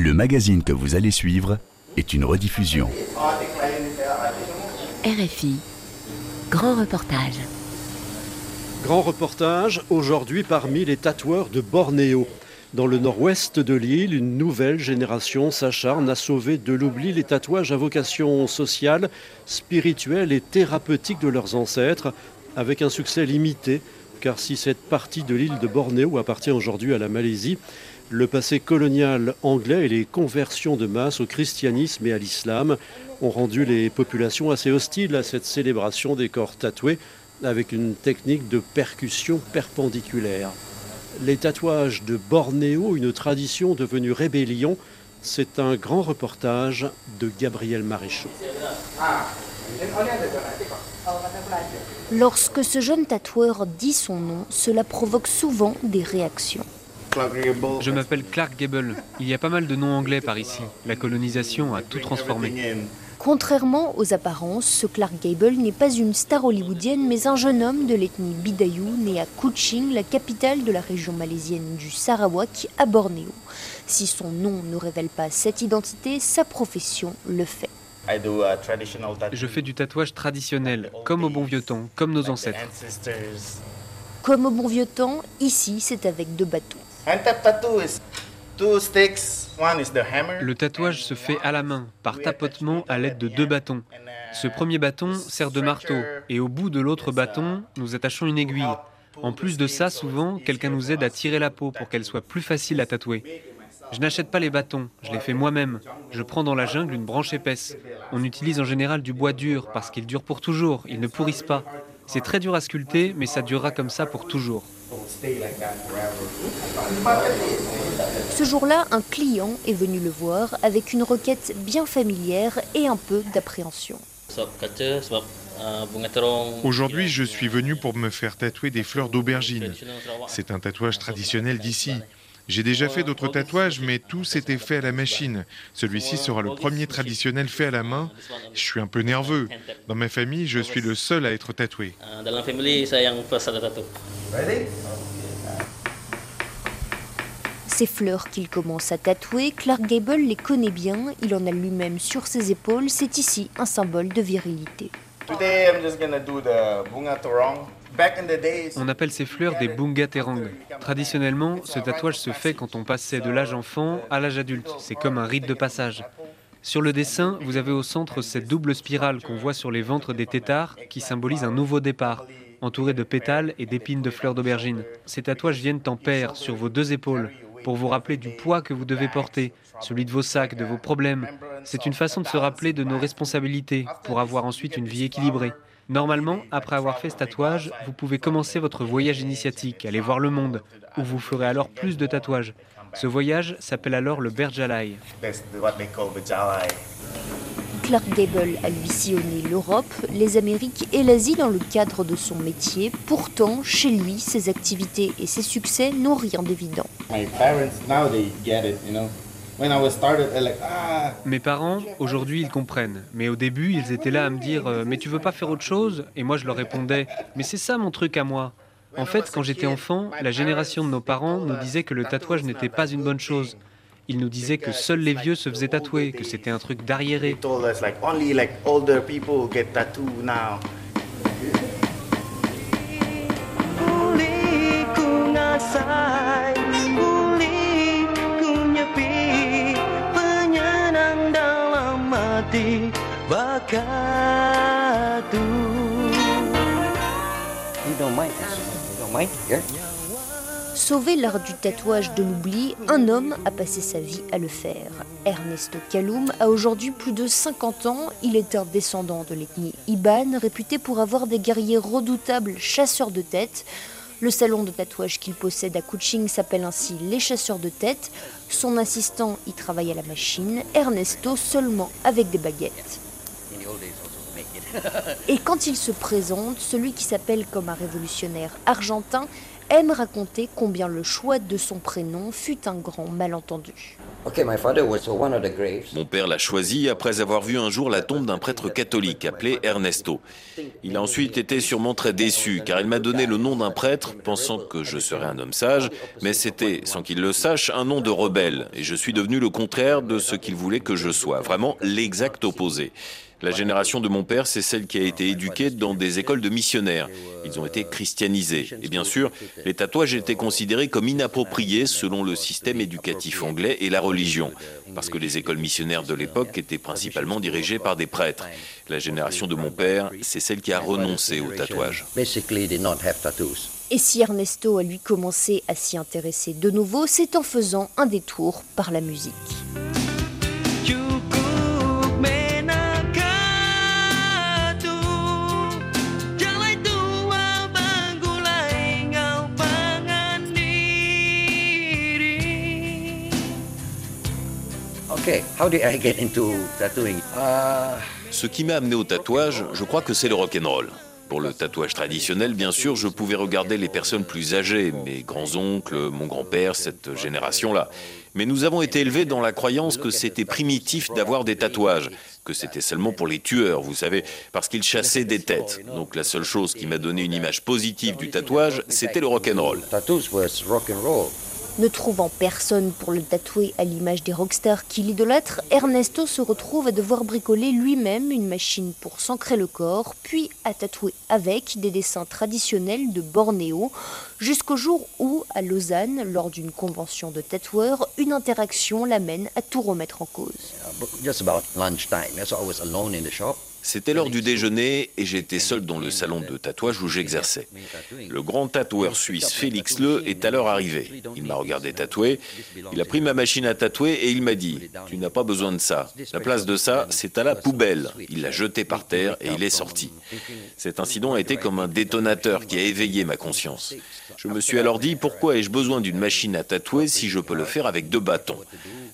Le magazine que vous allez suivre est une rediffusion. RFI. Grand reportage. Grand reportage aujourd'hui parmi les tatoueurs de Bornéo. Dans le nord-ouest de l'île, une nouvelle génération s'acharne à sauver de l'oubli les tatouages à vocation sociale, spirituelle et thérapeutique de leurs ancêtres, avec un succès limité, car si cette partie de l'île de Bornéo appartient aujourd'hui à la Malaisie, le passé colonial anglais et les conversions de masse au christianisme et à l'islam ont rendu les populations assez hostiles à cette célébration des corps tatoués avec une technique de percussion perpendiculaire. Les tatouages de Bornéo, une tradition devenue rébellion, c'est un grand reportage de Gabriel Maréchaux. Lorsque ce jeune tatoueur dit son nom, cela provoque souvent des réactions. Je m'appelle Clark Gable. Il y a pas mal de noms anglais par ici. La colonisation a tout transformé. Contrairement aux apparences, ce Clark Gable n'est pas une star hollywoodienne, mais un jeune homme de l'ethnie Bidayu, né à Kuching, la capitale de la région malaisienne du Sarawak, à Bornéo. Si son nom ne révèle pas cette identité, sa profession le fait. Je fais du tatouage traditionnel, comme au bon vieux temps, comme nos ancêtres. Comme au bon vieux temps, ici c'est avec deux bâtons. Le tatouage se fait à la main, par tapotement à l'aide de deux bâtons. Ce premier bâton sert de marteau, et au bout de l'autre bâton, nous attachons une aiguille. En plus de ça, souvent, quelqu'un nous aide à tirer la peau pour qu'elle soit plus facile à tatouer. Je n'achète pas les bâtons, je les fais moi-même. Je prends dans la jungle une branche épaisse. On utilise en général du bois dur parce qu'il dure pour toujours, il ne pourrisse pas. C'est très dur à sculpter, mais ça durera comme ça pour toujours. Ce jour-là, un client est venu le voir avec une requête bien familière et un peu d'appréhension. Aujourd'hui, je suis venu pour me faire tatouer des fleurs d'aubergine. C'est un tatouage traditionnel d'ici. J'ai déjà fait d'autres tatouages, mais tous étaient faits à la machine. Celui-ci sera le premier traditionnel fait à la main. Je suis un peu nerveux. Dans ma famille, je suis le seul à être tatoué. Ces fleurs qu'il commence à tatouer, Clark Gable les connaît bien, il en a lui-même sur ses épaules, c'est ici un symbole de virilité. On appelle ces fleurs des bunga terang. Traditionnellement, ce tatouage se fait quand on passait de l'âge enfant à l'âge adulte. C'est comme un rite de passage. Sur le dessin, vous avez au centre cette double spirale qu'on voit sur les ventres des têtards qui symbolise un nouveau départ, entouré de pétales et d'épines de fleurs d'aubergine. Ces tatouages viennent en paire sur vos deux épaules pour vous rappeler du poids que vous devez porter, celui de vos sacs, de vos problèmes. C'est une façon de se rappeler de nos responsabilités pour avoir ensuite une vie équilibrée. Normalement, après avoir fait ce tatouage, vous pouvez commencer votre voyage initiatique, aller voir le monde, où vous ferez alors plus de tatouages. Ce voyage s'appelle alors le Berjalai. Clark Gable a lui sillonné l'Europe, les Amériques et l'Asie dans le cadre de son métier. Pourtant, chez lui, ses activités et ses succès n'ont rien d'évident. Mes parents, aujourd'hui, ils comprennent. Mais au début, ils étaient là à me dire euh, Mais tu veux pas faire autre chose? Et moi, je leur répondais Mais c'est ça mon truc à moi. En fait, quand j'étais enfant, la génération de nos parents nous disait que le tatouage n'était pas une bonne chose. Ils nous disaient que seuls les vieux se faisaient tatouer, que c'était un truc d'arriéré. Sauver l'art du tatouage de l'oubli, un homme a passé sa vie à le faire. Ernesto Kaloum a aujourd'hui plus de 50 ans. Il est un descendant de l'ethnie Iban, réputé pour avoir des guerriers redoutables chasseurs de têtes. Le salon de tatouage qu'il possède à Kuching s'appelle ainsi Les Chasseurs de Têtes. Son assistant y travaille à la machine, Ernesto seulement avec des baguettes. Et quand il se présente, celui qui s'appelle comme un révolutionnaire argentin aime raconter combien le choix de son prénom fut un grand malentendu. Mon père l'a choisi après avoir vu un jour la tombe d'un prêtre catholique appelé Ernesto. Il a ensuite été sûrement très déçu car il m'a donné le nom d'un prêtre pensant que je serais un homme sage, mais c'était, sans qu'il le sache, un nom de rebelle et je suis devenu le contraire de ce qu'il voulait que je sois, vraiment l'exact opposé. La génération de mon père, c'est celle qui a été éduquée dans des écoles de missionnaires. Ils ont été christianisés. Et bien sûr, les tatouages étaient considérés comme inappropriés selon le système éducatif anglais et la religion, parce que les écoles missionnaires de l'époque étaient principalement dirigées par des prêtres. La génération de mon père, c'est celle qui a renoncé aux tatouages. Et si Ernesto a lui commencé à s'y intéresser de nouveau, c'est en faisant un détour par la musique. Ce qui m'a amené au tatouage, je crois que c'est le rock'n'roll. Pour le tatouage traditionnel, bien sûr, je pouvais regarder les personnes plus âgées, mes grands-oncles, mon grand-père, cette génération-là. Mais nous avons été élevés dans la croyance que c'était primitif d'avoir des tatouages, que c'était seulement pour les tueurs, vous savez, parce qu'ils chassaient des têtes. Donc la seule chose qui m'a donné une image positive du tatouage, c'était le rock'n'roll. Ne trouvant personne pour le tatouer à l'image des rockstars qu'il idolâtre, Ernesto se retrouve à devoir bricoler lui-même une machine pour s'ancrer le corps, puis à tatouer avec des dessins traditionnels de Bornéo, jusqu'au jour où, à Lausanne, lors d'une convention de tatoueurs, une interaction l'amène à tout remettre en cause. C'était l'heure du déjeuner et j'étais seul dans le salon de tatouage où j'exerçais. Le grand tatoueur suisse Félix Le est alors arrivé. Il m'a regardé tatouer, il a pris ma machine à tatouer et il m'a dit Tu n'as pas besoin de ça. La place de ça, c'est à la poubelle. Il l'a jeté par terre et il est sorti. Cet incident a été comme un détonateur qui a éveillé ma conscience. Je me suis alors dit Pourquoi ai-je besoin d'une machine à tatouer si je peux le faire avec deux bâtons?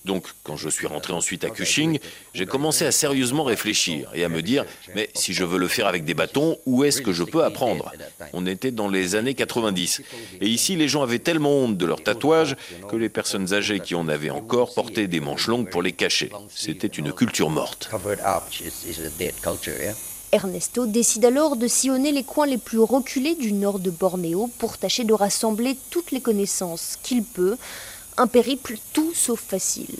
Donc, quand je suis rentré ensuite à Cushing, j'ai commencé à sérieusement réfléchir et à me dire, mais si je veux le faire avec des bâtons, où est-ce que je peux apprendre? On était dans les années 90. Et ici, les gens avaient tellement honte de leurs tatouages que les personnes âgées qui en avaient encore portaient des manches longues pour les cacher. C'était une culture morte. Ernesto décide alors de sillonner les coins les plus reculés du nord de Bornéo pour tâcher de rassembler toutes les connaissances qu'il peut un périple tout sauf facile.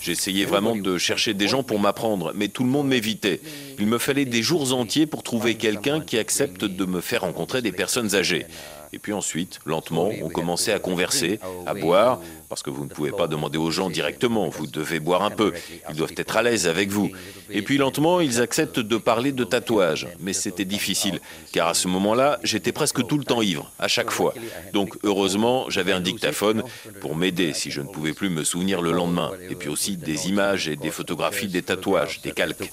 J'essayais vraiment de chercher des gens pour m'apprendre, mais tout le monde m'évitait. Il me fallait des jours entiers pour trouver quelqu'un qui accepte de me faire rencontrer des personnes âgées. Et puis ensuite, lentement, on commençait à converser, à boire, parce que vous ne pouvez pas demander aux gens directement, vous devez boire un peu, ils doivent être à l'aise avec vous. Et puis lentement, ils acceptent de parler de tatouage, mais c'était difficile, car à ce moment-là, j'étais presque tout le temps ivre, à chaque fois. Donc heureusement, j'avais un dictaphone pour m'aider si je ne pouvais plus me souvenir le lendemain, et puis aussi des images et des photographies des tatouages, des calques.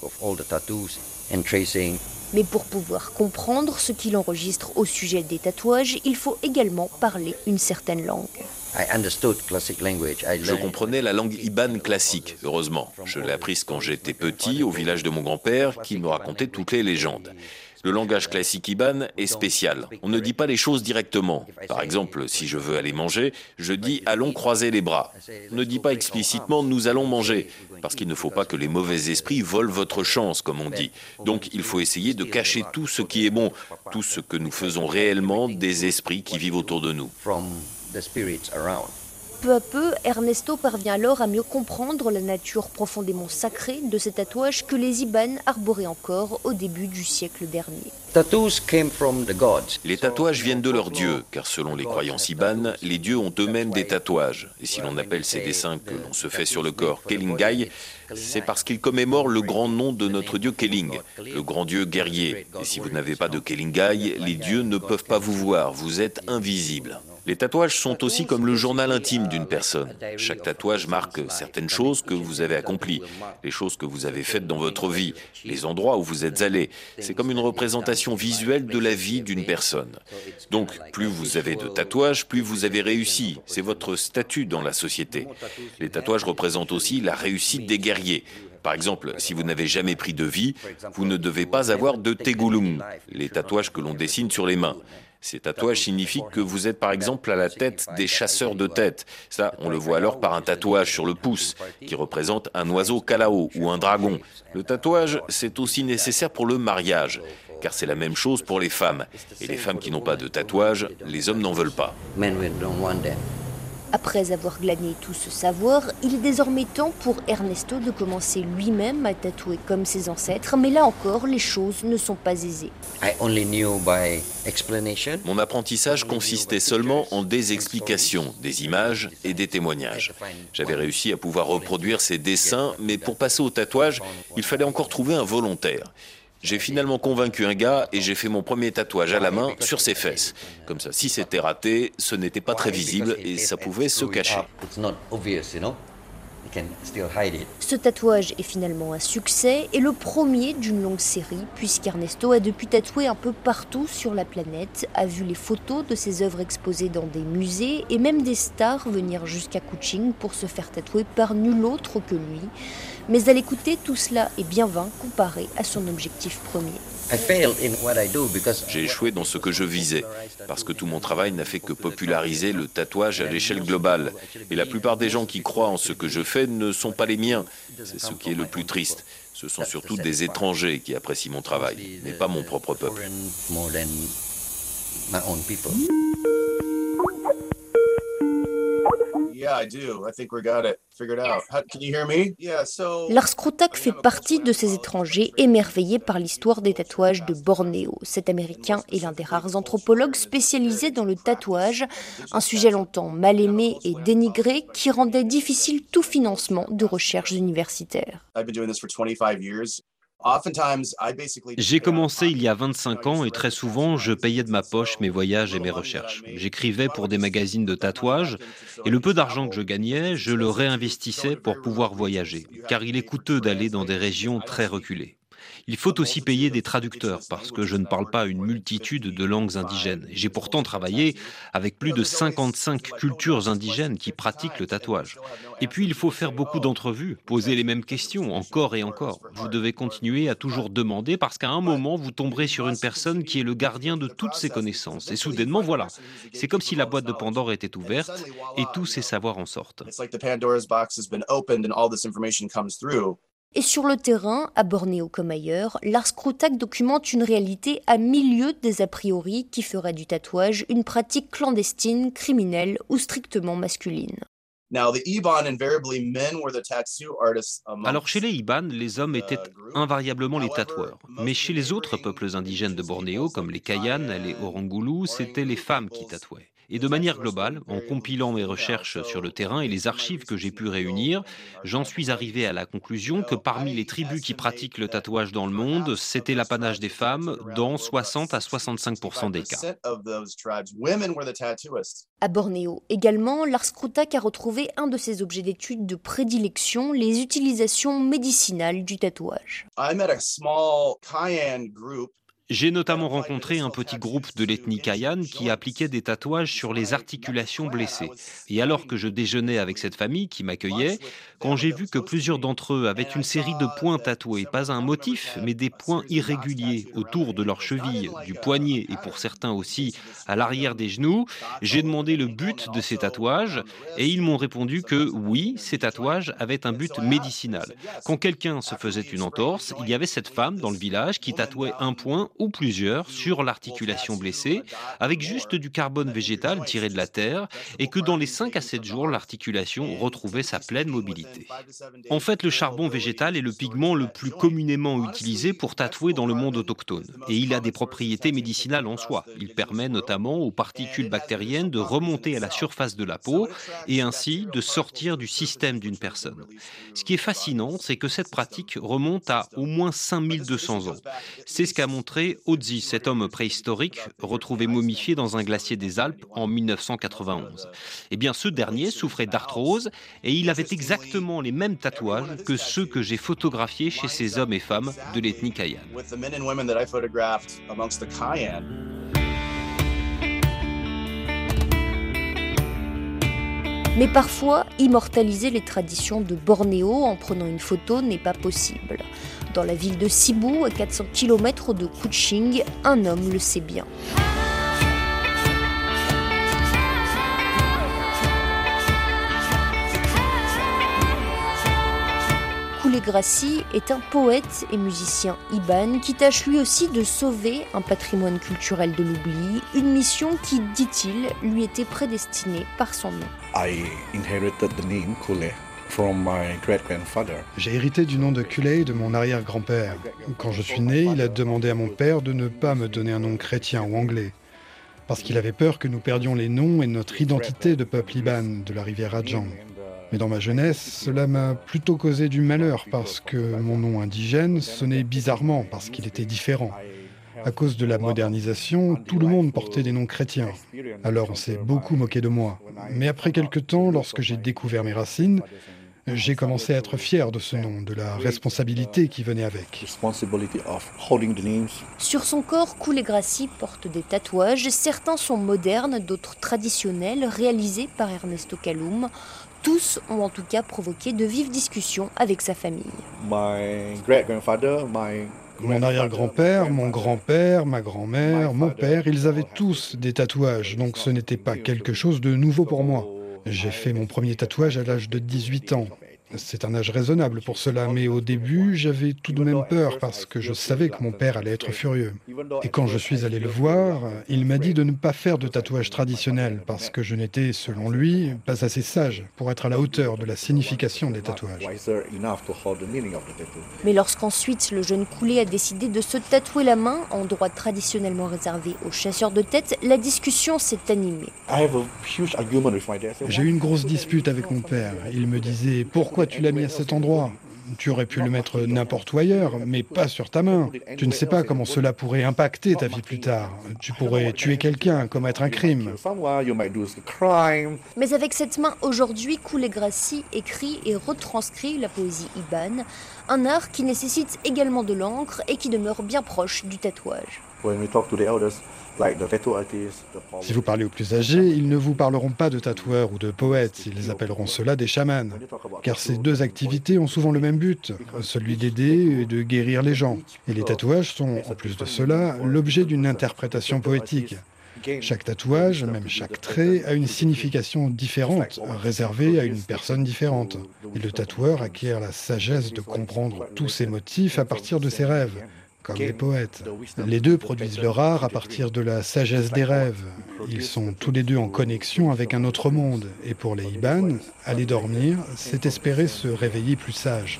Mais pour pouvoir comprendre ce qu'il enregistre au sujet des tatouages, il faut également parler une certaine langue. Je comprenais la langue Iban classique, heureusement. Je l'ai apprise quand j'étais petit au village de mon grand-père qui me racontait toutes les légendes. Le langage classique Iban est spécial. On ne dit pas les choses directement. Par exemple, si je veux aller manger, je dis allons croiser les bras. On ne dit pas explicitement nous allons manger, parce qu'il ne faut pas que les mauvais esprits volent votre chance, comme on dit. Donc il faut essayer de cacher tout ce qui est bon, tout ce que nous faisons réellement des esprits qui vivent autour de nous. Peu à peu, Ernesto parvient alors à mieux comprendre la nature profondément sacrée de ces tatouages que les Iban arboraient encore au début du siècle dernier. Les tatouages viennent de leurs dieux, car selon les croyances Iban, les dieux ont eux-mêmes des tatouages. Et si l'on appelle ces dessins que l'on se fait sur le corps Kelingai, c'est parce qu'ils commémorent le grand nom de notre dieu Keling, le grand dieu guerrier. Et si vous n'avez pas de Kelingai, les dieux ne peuvent pas vous voir, vous êtes invisible. Les tatouages sont aussi comme le journal intime d'une personne. Chaque tatouage marque certaines choses que vous avez accomplies, les choses que vous avez faites dans votre vie, les endroits où vous êtes allé. C'est comme une représentation visuelle de la vie d'une personne. Donc, plus vous avez de tatouages, plus vous avez réussi. C'est votre statut dans la société. Les tatouages représentent aussi la réussite des guerriers. Par exemple, si vous n'avez jamais pris de vie, vous ne devez pas avoir de tegulung, les tatouages que l'on dessine sur les mains. Ces tatouages signifient que vous êtes par exemple à la tête des chasseurs de tête. Ça, on le voit alors par un tatouage sur le pouce qui représente un oiseau kalao ou un dragon. Le tatouage, c'est aussi nécessaire pour le mariage, car c'est la même chose pour les femmes. Et les femmes qui n'ont pas de tatouage, les hommes n'en veulent pas. Après avoir glané tout ce savoir, il est désormais temps pour Ernesto de commencer lui-même à tatouer comme ses ancêtres, mais là encore, les choses ne sont pas aisées. Mon apprentissage consistait seulement en des explications, des images et des témoignages. J'avais réussi à pouvoir reproduire ces dessins, mais pour passer au tatouage, il fallait encore trouver un volontaire. J'ai finalement convaincu un gars et j'ai fait mon premier tatouage à la main sur ses fesses. Comme ça, si c'était raté, ce n'était pas très visible et ça pouvait se cacher. Ce tatouage est finalement un succès et le premier d'une longue série, puisqu'Ernesto a depuis tatoué un peu partout sur la planète, a vu les photos de ses œuvres exposées dans des musées et même des stars venir jusqu'à Kuching pour se faire tatouer par nul autre que lui. Mais à l'écouter, tout cela est bien vain comparé à son objectif premier. J'ai échoué dans ce que je visais, parce que tout mon travail n'a fait que populariser le tatouage à l'échelle globale. Et la plupart des gens qui croient en ce que je fais ne sont pas les miens. C'est ce qui est le plus triste. Ce sont surtout des étrangers qui apprécient mon travail, mais pas mon propre peuple. Lars Krotak fait partie de ces étrangers émerveillés par l'histoire des tatouages de Bornéo. Cet Américain est l'un des rares anthropologues spécialisés dans le tatouage, un sujet longtemps mal aimé et dénigré qui rendait difficile tout financement de recherches universitaires. J'ai commencé il y a 25 ans et très souvent je payais de ma poche mes voyages et mes recherches. J'écrivais pour des magazines de tatouage et le peu d'argent que je gagnais, je le réinvestissais pour pouvoir voyager, car il est coûteux d'aller dans des régions très reculées. Il faut aussi payer des traducteurs parce que je ne parle pas une multitude de langues indigènes. J'ai pourtant travaillé avec plus de 55 cultures indigènes qui pratiquent le tatouage. Et puis il faut faire beaucoup d'entrevues, poser les mêmes questions encore et encore. Vous devez continuer à toujours demander parce qu'à un moment vous tomberez sur une personne qui est le gardien de toutes ces connaissances. Et soudainement voilà, c'est comme si la boîte de Pandore était ouverte et tous ces savoirs en sortent. Et sur le terrain, à Bornéo comme ailleurs, Lars documente une réalité à milieu des a priori qui ferait du tatouage une pratique clandestine, criminelle ou strictement masculine. Alors chez les Iban, les hommes étaient invariablement les tatoueurs. Mais chez les autres peuples indigènes de Bornéo, comme les Kayan, les Orangulu, c'était les femmes qui tatouaient. Et de manière globale, en compilant mes recherches sur le terrain et les archives que j'ai pu réunir, j'en suis arrivé à la conclusion que parmi les tribus qui pratiquent le tatouage dans le monde, c'était l'apanage des femmes dans 60 à 65% des cas. À Bornéo également, Lars Krutak a retrouvé un de ses objets d'étude de prédilection, les utilisations médicinales du tatouage. J'ai notamment rencontré un petit groupe de l'ethnie Kayan qui appliquait des tatouages sur les articulations blessées. Et alors que je déjeunais avec cette famille qui m'accueillait, quand j'ai vu que plusieurs d'entre eux avaient une série de points tatoués, pas un motif, mais des points irréguliers autour de leurs chevilles, du poignet et pour certains aussi à l'arrière des genoux, j'ai demandé le but de ces tatouages et ils m'ont répondu que oui, ces tatouages avaient un but médicinal. Quand quelqu'un se faisait une entorse, il y avait cette femme dans le village qui tatouait un point ou plusieurs sur l'articulation blessée, avec juste du carbone végétal tiré de la terre, et que dans les 5 à 7 jours, l'articulation retrouvait sa pleine mobilité. En fait, le charbon végétal est le pigment le plus communément utilisé pour tatouer dans le monde autochtone, et il a des propriétés médicinales en soi. Il permet notamment aux particules bactériennes de remonter à la surface de la peau et ainsi de sortir du système d'une personne. Ce qui est fascinant, c'est que cette pratique remonte à au moins 5200 ans. C'est ce qu'a montré Otzi, cet homme préhistorique retrouvé momifié dans un glacier des Alpes en 1991. Eh bien, ce dernier souffrait d'arthrose et il avait exactement les mêmes tatouages que ceux que j'ai photographiés chez ces hommes et femmes de l'ethnie Kayan. Mais parfois, immortaliser les traditions de Bornéo en prenant une photo n'est pas possible. Dans la ville de Cebu, à 400 km de Kuching, un homme le sait bien. Kulegrassi est un poète et musicien Iban qui tâche lui aussi de sauver un patrimoine culturel de l'oubli, une mission qui, dit-il, lui était prédestinée par son nom. J'ai hérité du nom de Kulei de mon arrière-grand-père. Quand je suis né, il a demandé à mon père de ne pas me donner un nom chrétien ou anglais, parce qu'il avait peur que nous perdions les noms et notre identité de peuple iban de la rivière Adjang. Mais dans ma jeunesse, cela m'a plutôt causé du malheur parce que mon nom indigène sonnait bizarrement parce qu'il était différent. À cause de la modernisation, tout le monde portait des noms chrétiens. Alors on s'est beaucoup moqué de moi. Mais après quelque temps, lorsque j'ai découvert mes racines, j'ai commencé à être fier de ce nom, de la responsabilité qui venait avec. Sur son corps, Koulegrassi porte des tatouages. Certains sont modernes, d'autres traditionnels, réalisés par Ernesto Kaloum. Tous ont en tout cas provoqué de vives discussions avec sa famille. Mon arrière-grand-père, mon grand-père, ma grand-mère, mon père, ils avaient tous des tatouages, donc ce n'était pas quelque chose de nouveau pour moi. J'ai fait mon premier tatouage à l'âge de 18 ans. C'est un âge raisonnable pour cela, mais au début, j'avais tout de même peur parce que je savais que mon père allait être furieux. Et quand je suis allé le voir, il m'a dit de ne pas faire de tatouage traditionnel parce que je n'étais, selon lui, pas assez sage pour être à la hauteur de la signification des tatouages. Mais lorsqu'ensuite le jeune Coulé a décidé de se tatouer la main, endroit traditionnellement réservé aux chasseurs de tête, la discussion s'est animée. J'ai eu une grosse dispute avec mon père. Il me disait pourquoi pourquoi tu l'as mis à cet endroit tu aurais pu le mettre n'importe où ailleurs, mais pas sur ta main. Tu ne sais pas comment cela pourrait impacter ta vie plus tard. Tu pourrais tuer quelqu'un, commettre un crime. Mais avec cette main, aujourd'hui, Koulegrassi écrit et retranscrit la poésie Iban, un art qui nécessite également de l'encre et qui demeure bien proche du tatouage. Si vous parlez aux plus âgés, ils ne vous parleront pas de tatoueurs ou de poètes, ils appelleront cela des chamans. Car ces deux activités ont souvent le même but, celui d'aider et de guérir les gens. Et les tatouages sont, en plus de cela, l'objet d'une interprétation poétique. Chaque tatouage, même chaque trait, a une signification différente, réservée à une personne différente. Et le tatoueur acquiert la sagesse de comprendre tous ses motifs à partir de ses rêves comme les poètes. Les deux produisent leur art à partir de la sagesse des rêves. Ils sont tous les deux en connexion avec un autre monde. Et pour les Iban, aller dormir, c'est espérer se réveiller plus sage.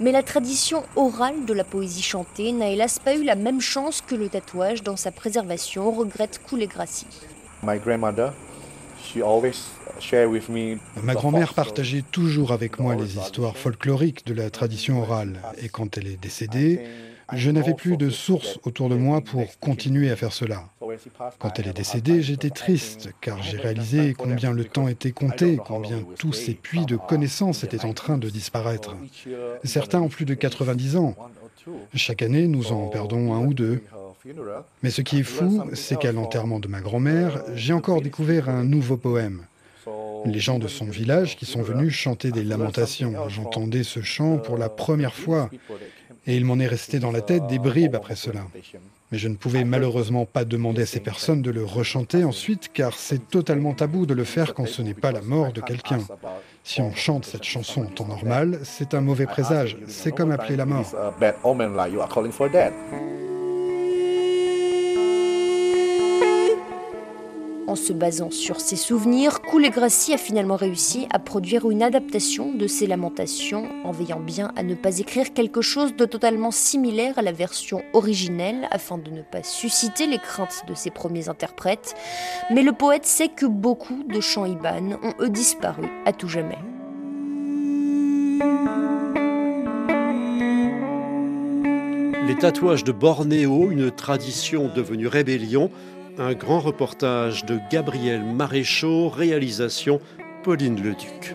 Mais la tradition orale de la poésie chantée n'a hélas pas eu la même chance que le tatouage dans sa préservation, regrette Koulegrassi. My grandmother, she always Ma grand-mère partageait toujours avec moi les histoires folkloriques de la tradition orale, et quand elle est décédée, je n'avais plus de source autour de moi pour continuer à faire cela. Quand elle est décédée, j'étais triste, car j'ai réalisé combien le temps était compté, combien tous ces puits de connaissances étaient en train de disparaître. Certains ont plus de 90 ans. Chaque année, nous en perdons un ou deux. Mais ce qui est fou, c'est qu'à l'enterrement de ma grand-mère, j'ai encore découvert un nouveau poème les gens de son village qui sont venus chanter des lamentations. J'entendais ce chant pour la première fois et il m'en est resté dans la tête des bribes après cela. Mais je ne pouvais malheureusement pas demander à ces personnes de le rechanter ensuite car c'est totalement tabou de le faire quand ce n'est pas la mort de quelqu'un. Si on chante cette chanson en temps normal, c'est un mauvais présage. C'est comme appeler la mort. En se basant sur ses souvenirs, Koulegrassi a finalement réussi à produire une adaptation de ses lamentations, en veillant bien à ne pas écrire quelque chose de totalement similaire à la version originelle, afin de ne pas susciter les craintes de ses premiers interprètes. Mais le poète sait que beaucoup de chants Iban ont eux disparu à tout jamais. Les tatouages de Bornéo, une tradition devenue rébellion, un grand reportage de Gabriel Maréchaux, réalisation Pauline Leduc.